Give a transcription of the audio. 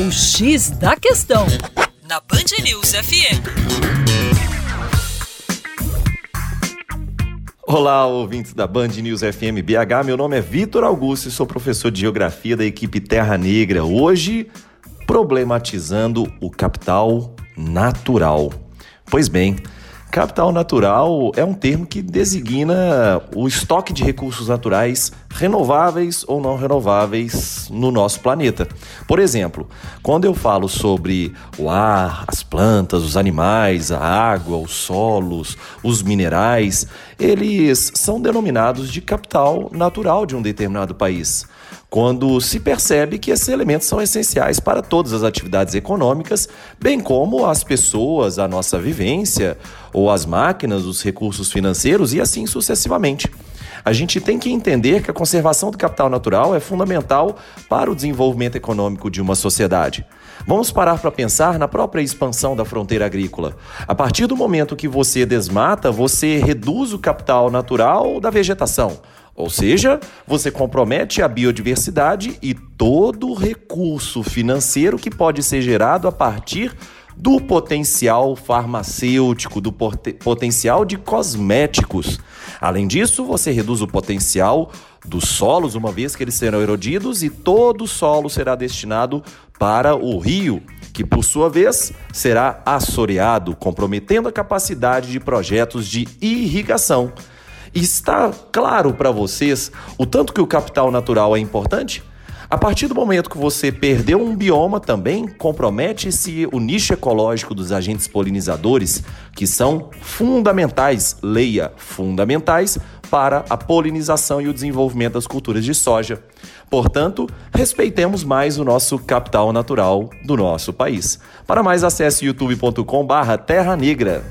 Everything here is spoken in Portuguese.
O X da Questão, na Band News FM. Olá, ouvintes da Band News FM BH. Meu nome é Vitor Augusto e sou professor de Geografia da equipe Terra Negra. Hoje, problematizando o capital natural. Pois bem, Capital natural é um termo que designa o estoque de recursos naturais renováveis ou não renováveis no nosso planeta. Por exemplo, quando eu falo sobre o ar, as plantas, os animais, a água, os solos, os minerais, eles são denominados de capital natural de um determinado país quando se percebe que esses elementos são essenciais para todas as atividades econômicas, bem como as pessoas, a nossa vivência, ou as máquinas, os recursos financeiros e assim sucessivamente. A gente tem que entender que a conservação do capital natural é fundamental para o desenvolvimento econômico de uma sociedade. Vamos parar para pensar na própria expansão da fronteira agrícola. A partir do momento que você desmata, você reduz o capital natural da vegetação. Ou seja, você compromete a biodiversidade e todo o recurso financeiro que pode ser gerado a partir do potencial farmacêutico, do potencial de cosméticos. Além disso, você reduz o potencial dos solos, uma vez que eles serão erodidos, e todo o solo será destinado para o rio, que por sua vez será assoreado, comprometendo a capacidade de projetos de irrigação. Está claro para vocês o tanto que o capital natural é importante? A partir do momento que você perdeu um bioma, também compromete-se o nicho ecológico dos agentes polinizadores, que são fundamentais, leia, fundamentais para a polinização e o desenvolvimento das culturas de soja. Portanto, respeitemos mais o nosso capital natural do nosso país. Para mais acesse youtube.com/terra negra.